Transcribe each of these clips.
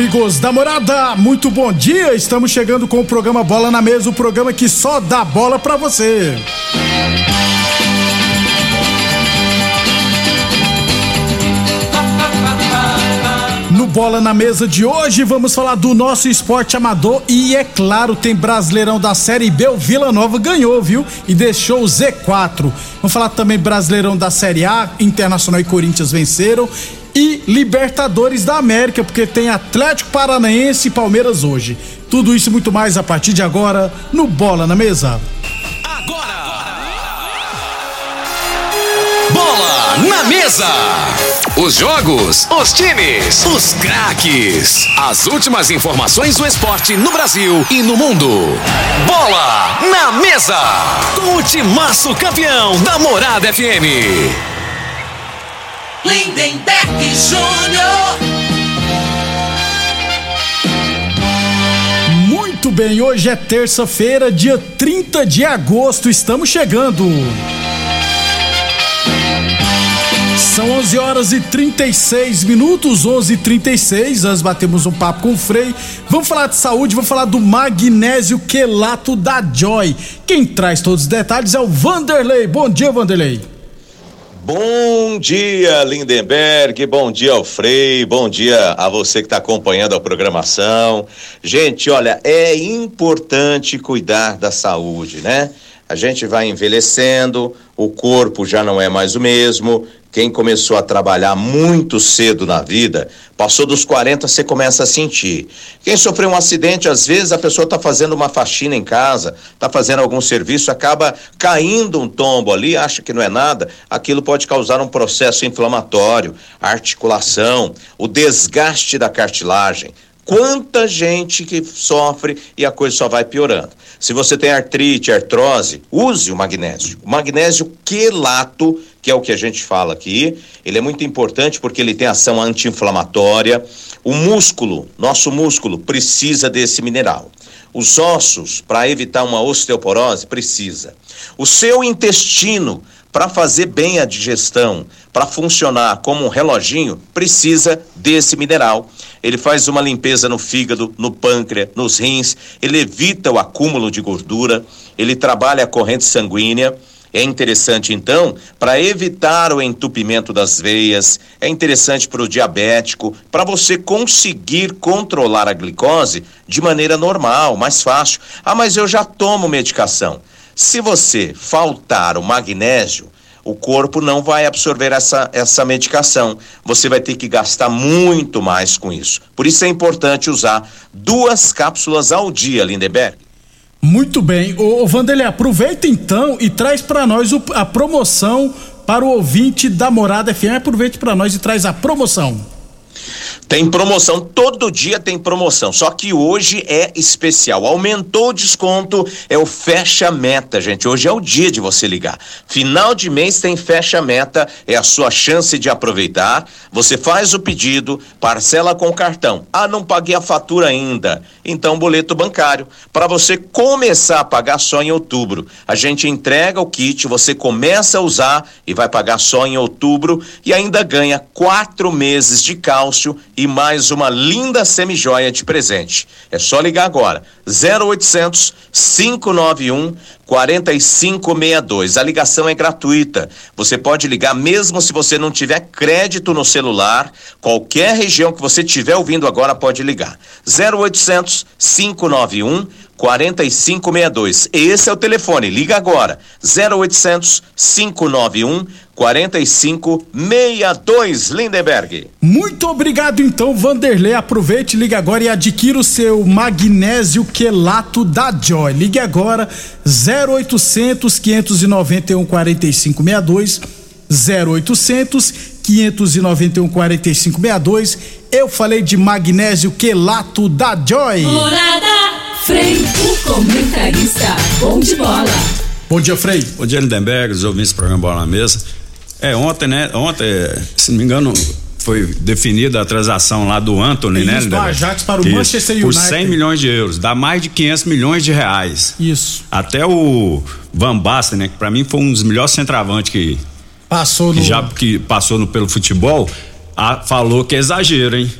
Amigos da morada, muito bom dia. Estamos chegando com o programa Bola na Mesa o programa que só dá bola pra você. No Bola na Mesa de hoje, vamos falar do nosso esporte amador e, é claro, tem Brasileirão da Série B. O Vila Nova ganhou, viu? E deixou o Z4. Vamos falar também Brasileirão da Série A. Internacional e Corinthians venceram. E Libertadores da América, porque tem Atlético Paranaense e Palmeiras hoje. Tudo isso e muito mais a partir de agora no Bola na Mesa. Bola na mesa. Os jogos, os times, os craques. As últimas informações do esporte no Brasil e no mundo. Bola na mesa. Com o timaço campeão da Morada FM. Lindenberg Júnior. Muito bem, hoje é terça-feira, dia 30 de agosto, estamos chegando. São 11 horas e 36 minutos, 11 e 36 Nós batemos um papo com o Frei. Vamos falar de saúde, vamos falar do magnésio quelato da Joy. Quem traz todos os detalhes é o Vanderlei. Bom dia, Vanderlei. Bom dia, Lindenberg. Bom dia ao Frei. Bom dia a você que está acompanhando a programação. Gente, olha, é importante cuidar da saúde, né? A gente vai envelhecendo, o corpo já não é mais o mesmo. Quem começou a trabalhar muito cedo na vida, passou dos 40, você começa a sentir. Quem sofreu um acidente, às vezes a pessoa está fazendo uma faxina em casa, está fazendo algum serviço, acaba caindo um tombo ali, acha que não é nada, aquilo pode causar um processo inflamatório, articulação, o desgaste da cartilagem. Quanta gente que sofre e a coisa só vai piorando. Se você tem artrite, artrose, use o magnésio. O magnésio quelato, que é o que a gente fala aqui, ele é muito importante porque ele tem ação anti-inflamatória. O músculo, nosso músculo, precisa desse mineral. Os ossos, para evitar uma osteoporose, precisa. O seu intestino, para fazer bem a digestão, para funcionar como um reloginho, precisa desse mineral. Ele faz uma limpeza no fígado, no pâncreas, nos rins, ele evita o acúmulo de gordura, ele trabalha a corrente sanguínea. É interessante, então, para evitar o entupimento das veias, é interessante para o diabético, para você conseguir controlar a glicose de maneira normal, mais fácil. Ah, mas eu já tomo medicação. Se você faltar o magnésio, o corpo não vai absorver essa, essa medicação. Você vai ter que gastar muito mais com isso. Por isso é importante usar duas cápsulas ao dia, Lindeberg. Muito bem. Ô, ô aproveita então e traz para nós o- a promoção para o ouvinte da Morada FM. Aproveite para nós e traz a promoção. Tem promoção, todo dia tem promoção, só que hoje é especial. Aumentou o desconto, é o fecha meta, gente. Hoje é o dia de você ligar. Final de mês tem fecha meta, é a sua chance de aproveitar. Você faz o pedido, parcela com cartão. Ah, não paguei a fatura ainda. Então, boleto bancário. Para você começar a pagar só em outubro. A gente entrega o kit, você começa a usar e vai pagar só em outubro e ainda ganha quatro meses de cálcio e mais uma linda semijoia de presente. É só ligar agora. 0800 591 4562. A ligação é gratuita. Você pode ligar mesmo se você não tiver crédito no celular. Qualquer região que você estiver ouvindo agora pode ligar. 0800 591 4562. Esse é o telefone. Liga agora. 0800 591 4562 Lindenberg. Muito obrigado então, Vanderlei. Aproveite, liga agora e adquira o seu magnésio quelato da Joy. Ligue agora 0800 591 4562 0800 591 4562. Eu falei de magnésio quelato da Joy. Morada Frei, o comentarista bom de bola. Bom dia, Frei. Bom dia, Lindenberg, os ouvintes do programa Bola na Mesa. É, ontem, né? Ontem, se não me engano, foi definida a transação lá do Anthony, né? Do Ajax para o Isso, Manchester United. Por 100 milhões de euros, dá mais de 500 milhões de reais. Isso. Até o Van Basten, né? Que pra mim foi um dos melhores centravantes que, Passou no. que já que passou no, pelo futebol, a- falou que é exagero, hein?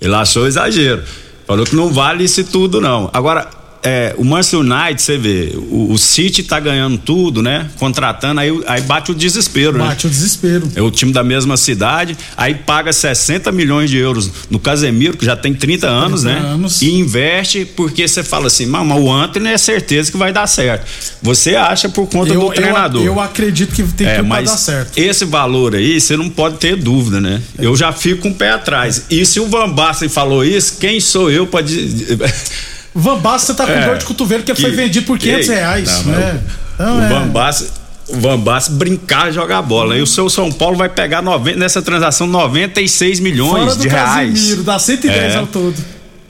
Ele achou exagero. Falou que não vale isso tudo, não. Agora, é, o Manchester United, você vê, o, o City tá ganhando tudo, né? Contratando, aí, aí bate o desespero, né? Bate o desespero. É o time da mesma cidade, aí paga 60 milhões de euros no Casemiro, que já tem 30 anos, né? anos. E investe porque você fala assim, mas o Anthony é certeza que vai dar certo. Você acha por conta Eu, do eu, treinador. eu acredito que tem É, pra mas dar certo. esse valor aí, você não pode ter dúvida, né? Eu já fico com o pé atrás. E se o Van Basten falou isso, quem sou eu pra dizer. Van Basten tá com É, dor de cotovelo que, foi que- vendido por 500 Ei, reais. não, né? Então, o é. Van Basten. O Van Basten brincar jogar bola. E o seu São Paulo vai pegar 90, nessa transação 96 milhões Fora do de reais. Casimiro, dá 110 É. ao todo.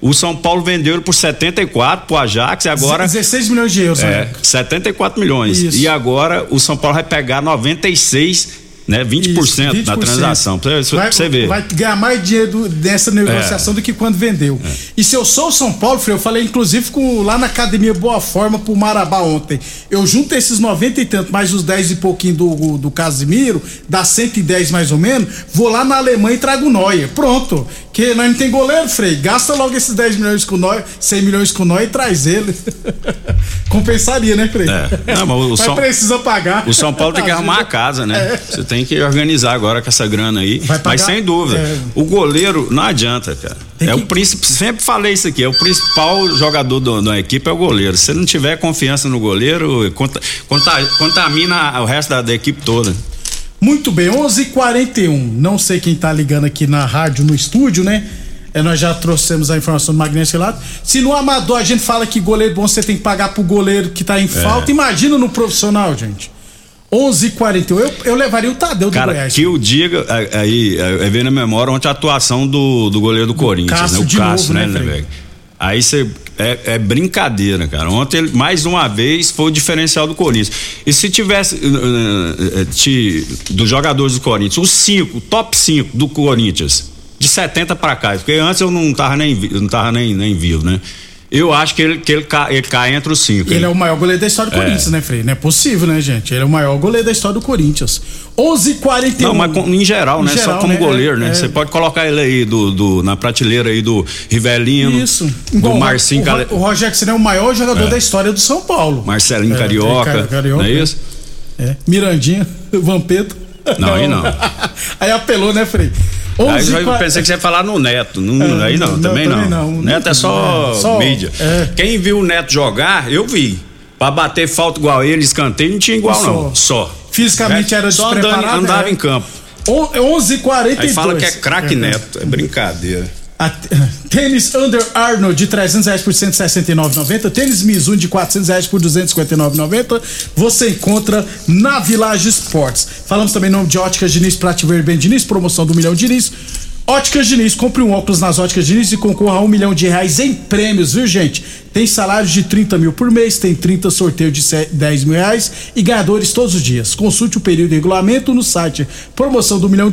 O São Paulo vendeu ele por 74 pro Ajax e agora 16 milhões de euros, é, né? 74 milhões. Isso. E agora o São Paulo vai pegar 96, né, 20%, Isso, na 20%. transação. Pra você, vai, pra você ver. Vai ganhar mais dinheiro dessa negociação do que quando vendeu. E se eu sou o São Paulo, eu falei inclusive com, lá na Academia Boa Forma pro Marabá ontem. Eu junto esses 90 e tanto, mais os 10 e pouquinho do, do Casimiro, dá 110 mais ou menos, vou lá na Alemanha e trago o Neuer. Pronto. Que nós não tem goleiro, Frei. Gasta logo esses 10 milhões com Neuer, 100 milhões com Neuer e traz ele. Compensaria, né, Frei? É. Não, mas o Mas São- precisa pagar. O São Paulo tem que arrumar a casa, né? Você tem que organizar agora com essa grana aí. É. Vai pagar- Mas sem dúvida, é. o goleiro não adianta, cara. Tem é que- o príncipe, sempre falei isso aqui, é o principal jogador do- da equipe é o goleiro. Se não tiver confiança no goleiro, conta- conta- contamina o resto da, da equipe toda. Muito bem, 11:41. Não sei quem tá ligando aqui na rádio, no estúdio, né? É, nós já trouxemos a informação do Magnésio Relato. Se no amador a gente fala que goleiro bom você tem que pagar pro goleiro que tá em falta, imagina no profissional, gente. 11:41. Eu, eu levaria o Tadeu do Cara, Goiás. que eu diga, aí, aí, aí vem na memória ontem a atuação do, do goleiro do, Corinthians, Cássio né? O Cássio, novo, né, né? Lindeberg? Aí você. É, é brincadeira, cara. Ontem, mais uma vez, foi o diferencial do Corinthians. E se tivesse. eh, ti- dos jogadores do Corinthians, os cinco, top 5 do Corinthians, de 70 pra cá, porque antes eu não tava nem, não tava nem, nem vivo, né? Eu acho que ele, que ele, cai, ele cai entre os cinco. Ele hein? é o maior goleiro da história do É. Corinthians, né, Frei? Não é possível, né, gente? Ele é o maior goleiro da história do Corinthians. 11:41. Não, mas em geral, Em né? geral, Só como né? goleiro, né? É. Você pode colocar ele aí do, do- na prateleira aí do Rivelino, Isso. do o- Marcinho, o, Cale- o, Rogério Senna é o maior jogador da história do São Paulo. Marcelinho É, Carioca, Carioca, não é isso? É. Mirandinha, Vampeta. Não, aí não. aí apelou, né, Frei? Aí 11 eu pensei que você ia falar no Neto. Não, É, aí não, não, também, também não. não. Neto é só, É, só- mídia. é. Quem viu o Neto jogar, eu vi. Pra bater falta igual ele, escanteio, não tinha igual, Só. não. Só. Fisicamente era Só andando, andava é. em campo. 11:42. Aí fala que é craque Neto. É brincadeira. A- tênis Under Arnold de 300 reais por 169,90. Tênis Mizuno de 400 reais por 259,90. Você encontra na Village Sports. Falamos também em nome de Óticas Diniz, Prate Ver Bem Diniz, promoção do Milhão Diniz. Óticas Diniz, compre um óculos nas Óticas Diniz e concorra a um milhão de reais em prêmios, viu gente? Tem salários de 30 mil por mês, tem 30 sorteios de se- 10 mil reais e ganhadores todos os dias. Consulte o período e regulamento no site promoção do milhão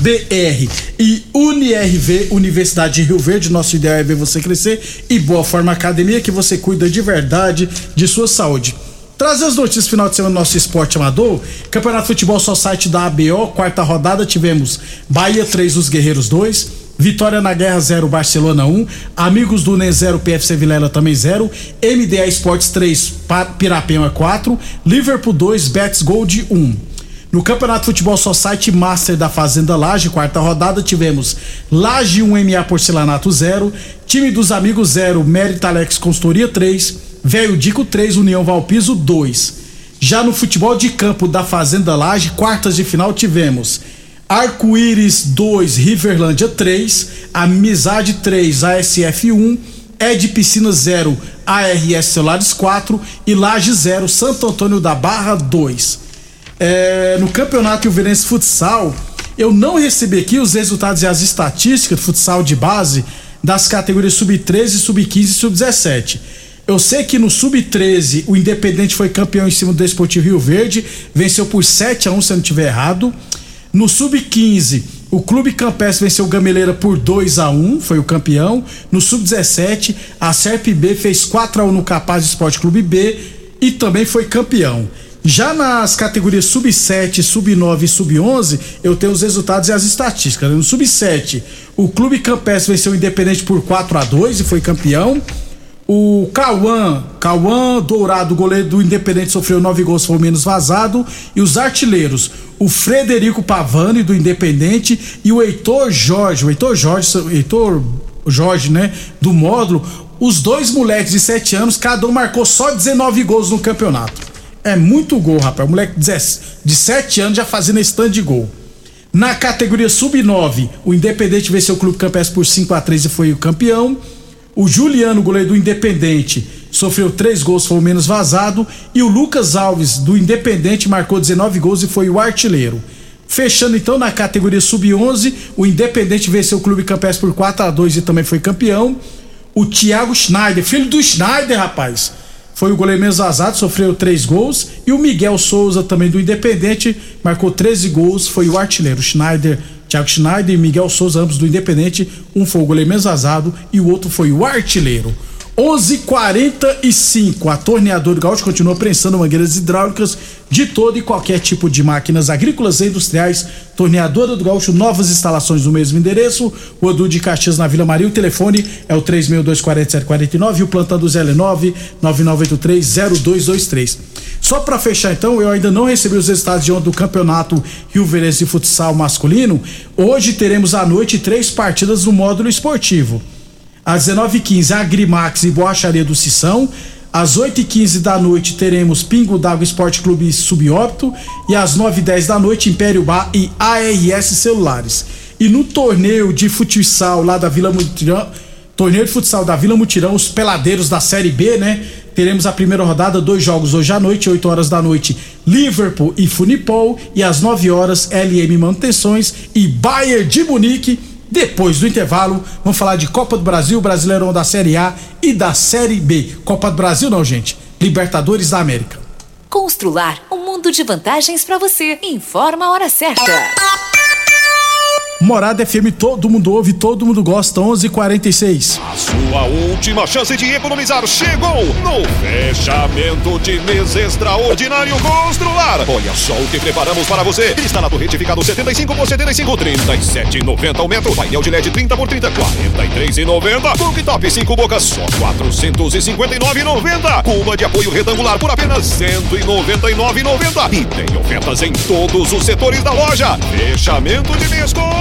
br e UniRV, Universidade de Rio Verde, nosso ideal é ver você crescer e Boa Forma Academia que você cuida de verdade de sua saúde. Trazer as notícias final de semana do nosso esporte amador. Campeonato de Futebol só site da ABO, quarta rodada, tivemos Bahia 3, os Guerreiros 2. Vitória na Guerra 0, Barcelona 1. Amigos do NEM 0, PFC Vilela também 0. MDA Esportes 3, Pirapema 4. Liverpool 2, Betis Gold 1. No Campeonato Futebol Society Master da Fazenda Laje, quarta rodada, tivemos Laje 1 MA Porcelanato 0, Time dos Amigos 0, Mérito Alex Consultoria 3, Velho Dico 3, União Valpiso 2. Já no futebol de campo da Fazenda Laje, quartas de final tivemos Arco-Íris 2, Riverlândia 3, Amizade 3, ASF 1, Ed Piscina 0, ARS Celulares 4 e Laje 0, Santo Antônio da Barra 2. É, no Campeonato Ilverense Futsal, eu não recebi aqui os resultados e as estatísticas do futsal de base das categorias sub-13, sub-15 e sub-17. Eu sei que no Sub-13 o Independente foi campeão em cima do Esportivo Rio Verde, venceu por 7 a 1 se eu não estiver errado. No Sub-15, o Clube Campestre venceu o Gameleira por 2 a 1 foi o campeão. No Sub-17, a Serp B fez 4 a 1 no Capaz Esporte Clube B e também foi campeão. Já nas categorias sub-7, sub-9 e sub-11, eu tenho os resultados e as estatísticas. No sub-7, o Clube Campestre venceu o Independente por 4 a 2 e foi campeão. O Cauã, Cauã Dourado, goleiro do Independente, sofreu nove gols, foi o menos vazado. E os artilheiros, o Frederico Pavani, do Independente, e o Heitor Jorge, o Heitor Jorge, Heitor Jorge, né, do módulo. Os dois moleques de 7 anos, cada um marcou só 19 gols no campeonato. É muito gol, rapaz. O moleque de 7 anos já fazendo tanto de gol. Na categoria sub-9, o Independente venceu o Clube Campestre por 5 a 3 e foi o campeão. O Juliano, goleiro do Independente, sofreu três gols, foi o menos vazado. E o Lucas Alves, do Independente, marcou 19 gols e foi o artilheiro. Fechando então na categoria sub-11, o Independente venceu o Clube Campestre por 4 a 2 e também foi campeão. O Thiago Schneider, filho do Schneider, rapaz, foi o goleiro menos vazado, sofreu três gols. E o Miguel Souza, também do Independente, marcou 13 gols, foi o artilheiro. Schneider Thiago Schneider e Miguel Souza, ambos do Independente. Um foi o goleiro menos vazado e o outro foi o artilheiro. 11:45 A torneadora do Gaúcho continua prensando mangueiras hidráulicas de todo e qualquer tipo de máquinas agrícolas e industriais. Torneadora do Gaúcho, novas instalações no mesmo endereço. O Edu de Caxias na Vila Maria. O telefone é o 3624749 e o plantão do Zé 9 99830223. Só para fechar então, eu ainda não recebi os resultados de ontem do Campeonato Rio Verense de Futsal Masculino. Hoje teremos à noite três partidas no módulo esportivo. Às 19h15, Agrimax e Boacharia do Sissão. Às 8h15 da noite teremos Pingo d'Água Esporte Clube Subóbito. E às 9h10 da noite, Império Bar e ARS Celulares. E no torneio de futsal lá da Vila Mutirão, torneio de futsal da Vila Mutirão, os peladeiros da Série B, né? Teremos a primeira rodada, dois jogos hoje à noite, 8 horas da noite, Liverpool e Funipol. E às 9 horas, LM Manutenções e Bayern de Munique depois do intervalo, vamos falar de Copa do Brasil, Brasileirão da Série A e da Série B. Copa do Brasil não, gente. Libertadores da América. Constrular um mundo de vantagens para você. Informa a hora certa. Morada FM, todo mundo ouve, todo mundo gosta, 11:46. A sua última chance de economizar chegou no fechamento de mês extraordinário Constrular. Olha só o que preparamos para você. Instalado retificado 75 por 75, 37,90 ao metro. Painel de LED 30 por 30, 43,90. Cooktop 5 bocas, só 459,90. Cuba de apoio retangular por apenas 199,90. E tem ofertas em todos os setores da loja. Fechamento de mês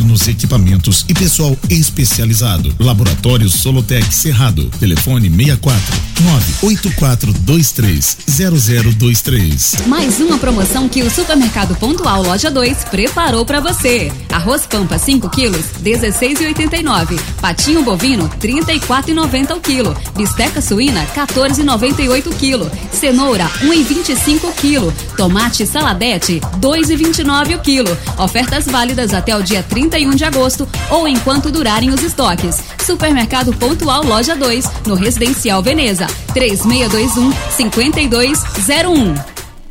modernos equipamentos e pessoal especializado. Laboratório Solotec Cerrado. Telefone 64 98423 0023. Mais uma promoção que o Supermercado Pontual Loja 2 preparou para você. Arroz Pampa 5 quilos, 16,89. Patinho bovino, 34,90 o quilo. Bisteca suína, 14,98 o quilo. Cenoura, 1,25 o quilo. Tomate saladete, 2,29 o quilo. Ofertas válidas até o dia 31 de agosto ou enquanto durarem os estoques. Supermercado Pontual Loja 2, no Residencial Veneza, 3621 5201.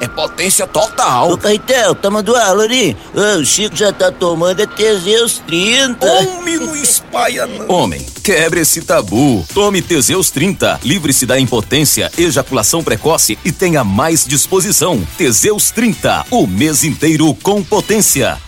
é potência total. Ô, Caetel, tá mandando aula ali. O Chico já tá tomando é Teseus 30. Homem, não espalha não. Homem, quebre esse tabu. Tome Teseus 30. Livre-se da impotência, ejaculação precoce e tenha mais disposição. Teseus 30. O mês inteiro com potência.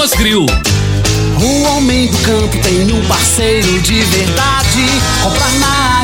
Thomas Grill. O homem do campo tem um parceiro de verdade. Comprar na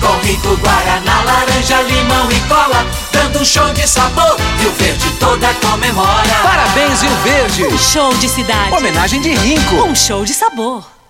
com rico guaraná, laranja, limão e cola, dando um show de sabor. Rio Verde toda comemora. Parabéns, Rio Verde. Um show de cidade. Homenagem de rinco. Um show de sabor.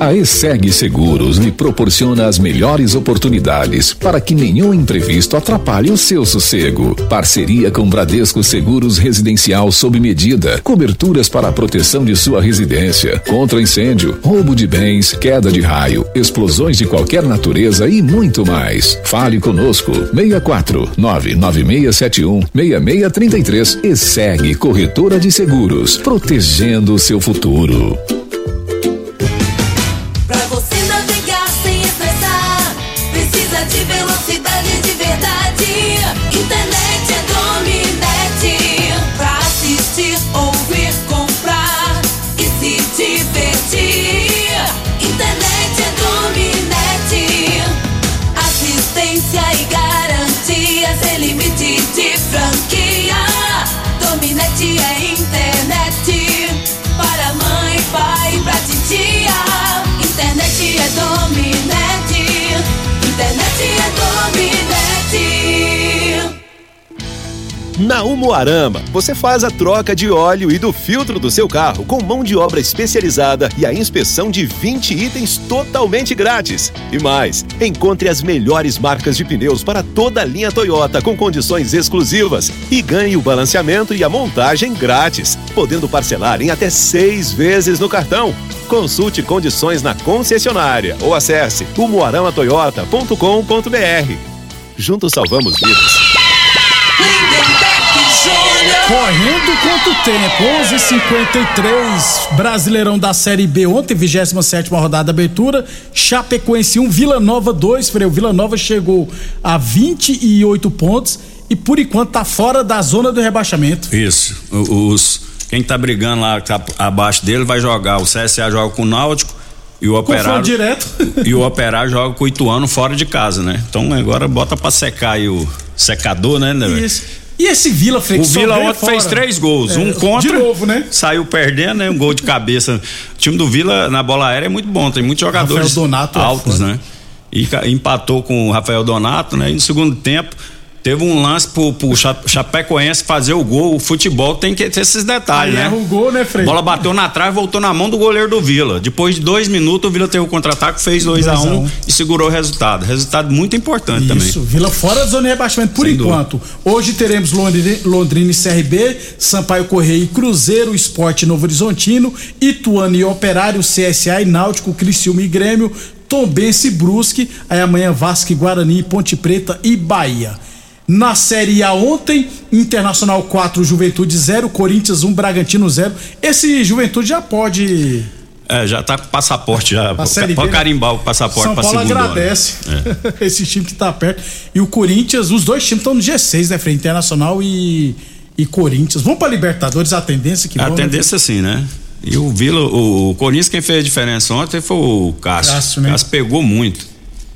A ESEG Seguros lhe proporciona as melhores oportunidades para que nenhum imprevisto atrapalhe o seu sossego. Parceria com Bradesco Seguros Residencial sob medida. Coberturas para a proteção de sua residência. Contra incêndio, roubo de bens, queda de raio, explosões de qualquer natureza e muito mais. Fale conosco. 64 99671 6633 ESEG Corretora de Seguros. Protegendo o seu futuro. Na Umuarama, você faz a troca de óleo e do filtro do seu carro com mão de obra especializada e a inspeção de 20 itens totalmente grátis. E mais, encontre as melhores marcas de pneus para toda a linha Toyota com condições exclusivas e ganhe o balanceamento e a montagem grátis, podendo parcelar em até seis vezes no cartão. Consulte condições na concessionária ou acesse umuaramatoyota.com.br. Juntos salvamos vidas. Correndo quanto tempo? 11:53 Brasileirão da Série B ontem, 27 rodada abertura. Chapecoense 1, Vila Nova 2. Freio Vila Nova chegou a 28 pontos e por enquanto tá fora da zona do rebaixamento. Isso. Os quem tá brigando lá tá abaixo dele vai jogar. O CSA joga com o Náutico e o Operário direto. e o Operário joga com o Ituano fora de casa, né? Então agora bota pra secar aí o secador, né, né? Isso. E esse Vila Frei, O Vila ontem fora. fez três gols, É, um contra. De novo, né? Saiu perdendo, né? Um gol de cabeça. O time do Vila na bola aérea é muito bom, tem muitos jogadores Donato é altos, foda. né? E empatou com o Rafael Donato, né? E no segundo tempo teve um lance pro, pro Cha- Chapecoense fazer o gol. O futebol tem que ter esses detalhes, Aí né? o gol, né, Frei? A bola bateu na trave, voltou na mão do goleiro do Vila. Depois de dois minutos, o Vila teve o contra-ataque, fez 2 a 1 2 a um, 1. e segurou o resultado. Resultado muito importante Isso, também. Vila fora da zona de rebaixamento por Sem enquanto. Hoje teremos Londrina, Londrina e CRB, Sampaio Correia e Cruzeiro, Esporte Novo Horizontino, Ituano e Operário, CSA e Náutico, Criciúma e Grêmio, Tombense e Brusque, aí amanhã Vasco e Guarani, Ponte Preta e Bahia. Na Série A ontem, Internacional 4, Juventude 0, Corinthians 1, Bragantino 0. Esse Juventude já pode. É, já tá com passaporte já. A Série Pode B, né? carimbar o passaporte São pra Paulo agradece É. esse time que tá perto. E o Corinthians, os dois times estão no G6, né, Frei? Internacional e, e Corinthians. Vamos pra Libertadores, a tendência que A vão, né? tendência sim, né? E o Vila, o, o Corinthians, quem fez a diferença ontem foi o Cássio. Cássio, né? Cássio pegou muito.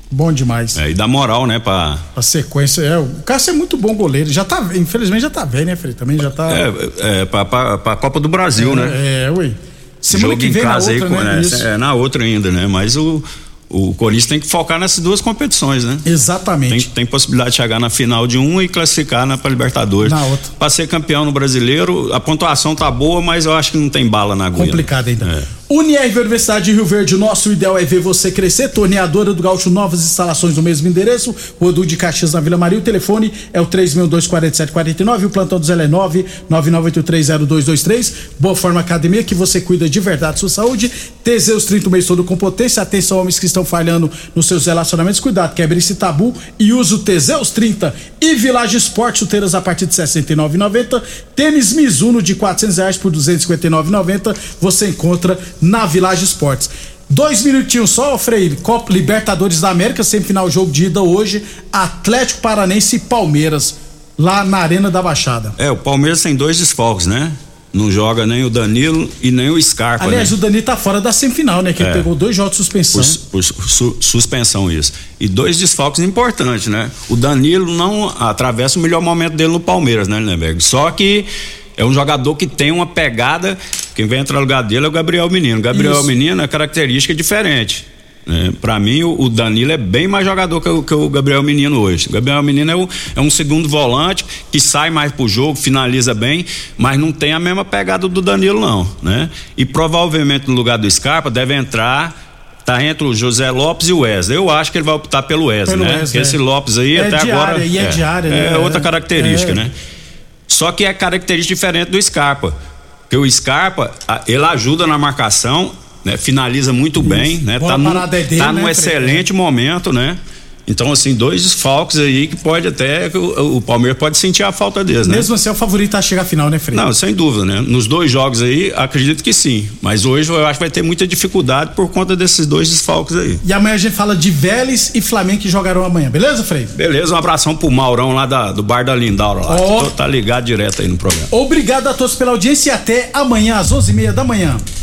Bom demais. É, e dá moral, né? Pra, A sequência, é. O Cássio é muito bom goleiro. Já tá, infelizmente já tá velho, né, Frei? Também já tá. é, é, pra, pra, pra Copa do Brasil, né? É, ui. Semana Jogo que vem em casa aí, outra, com- né? né? Isso. É, na outra ainda, né? Mas o, o Corinthians tem que focar nessas duas competições, né? Exatamente. Tem, tem possibilidade de chegar na final de uma e classificar na pra Libertadores. Na outra. Pra ser campeão no brasileiro, a pontuação tá boa, mas eu acho que não tem bala na agulha. Complicado ainda. É. Unirv Universidade de Rio Verde, nosso ideal é ver você crescer. Torneadora do Gaúcho, novas instalações no mesmo endereço. Rua de Caxias, na Vila Maria. O telefone é o 3624749. O plantão do Zé é 999830223. Boa Forma Academia, que você cuida de verdade da sua saúde. Teseus 30 o mês todo com potência. Atenção, homens que estão falhando nos seus relacionamentos. Cuidado, quebre esse tabu e use o Teseus 30. E Village Esporte, chuteiras a partir de R$ 69,90. Tênis Mizuno de 400 reais por R$ 259,90. Você encontra na Village Esportes. Dois minutinhos só, Frei. Copa Libertadores da América, semifinal jogo de ida hoje. Atlético Paranense e Palmeiras, lá na Arena da Baixada. É, o Palmeiras tem dois desfalques, né? Não joga nem o Danilo e nem o Scarpa, Aliás, né? o Dani tá fora da semifinal, né? Que ele É. pegou dois jogos de suspensão. Por, por su- suspensão isso. E dois desfalques importantes, né? O Danilo não atravessa o melhor momento dele no Palmeiras, né, Lindenberg? Só que é um jogador que tem uma pegada. Quem vem entrar no lugar dele é o Gabriel Menino. O Gabriel Isso. Menino é característica diferente. Né? Para mim, o, Danilo é bem mais jogador que o, que o Gabriel Menino hoje. O Gabriel Menino é, o- é um segundo volante que sai mais pro jogo, finaliza bem, mas não tem a mesma pegada do Danilo, não. Né? E provavelmente no lugar do Scarpa deve entrar. Tá entre o José Lopes e o Wesley. Eu acho que ele vai optar pelo Wesley, Pelo né? Wesley, Porque é. esse Lopes aí É até de agora. e é de área, né? É outra característica, É. né? Só que é característica diferente do Scarpa. Porque o Scarpa, ele ajuda na marcação, né? Finaliza muito bem, né? Bola Tá num, é dele, tá num né, Fred? excelente momento, né? Então, assim, dois desfalques aí que pode até. O, o Palmeiras pode sentir a falta deles, né? Mesmo assim, é o favorito a chegar à final, né, Frei? Não, sem dúvida, né? Nos dois jogos aí, acredito que sim. Mas hoje eu acho que vai ter muita dificuldade por conta desses dois desfalques aí. E amanhã a gente fala de Vélez e Flamengo que jogarão amanhã, beleza, Frei? Beleza, um abração pro Maurão lá da- do Bar da Lindaura lá. Ó. que Tá ligado direto aí no programa. Obrigado a todos pela audiência e até amanhã às 11h30 da manhã.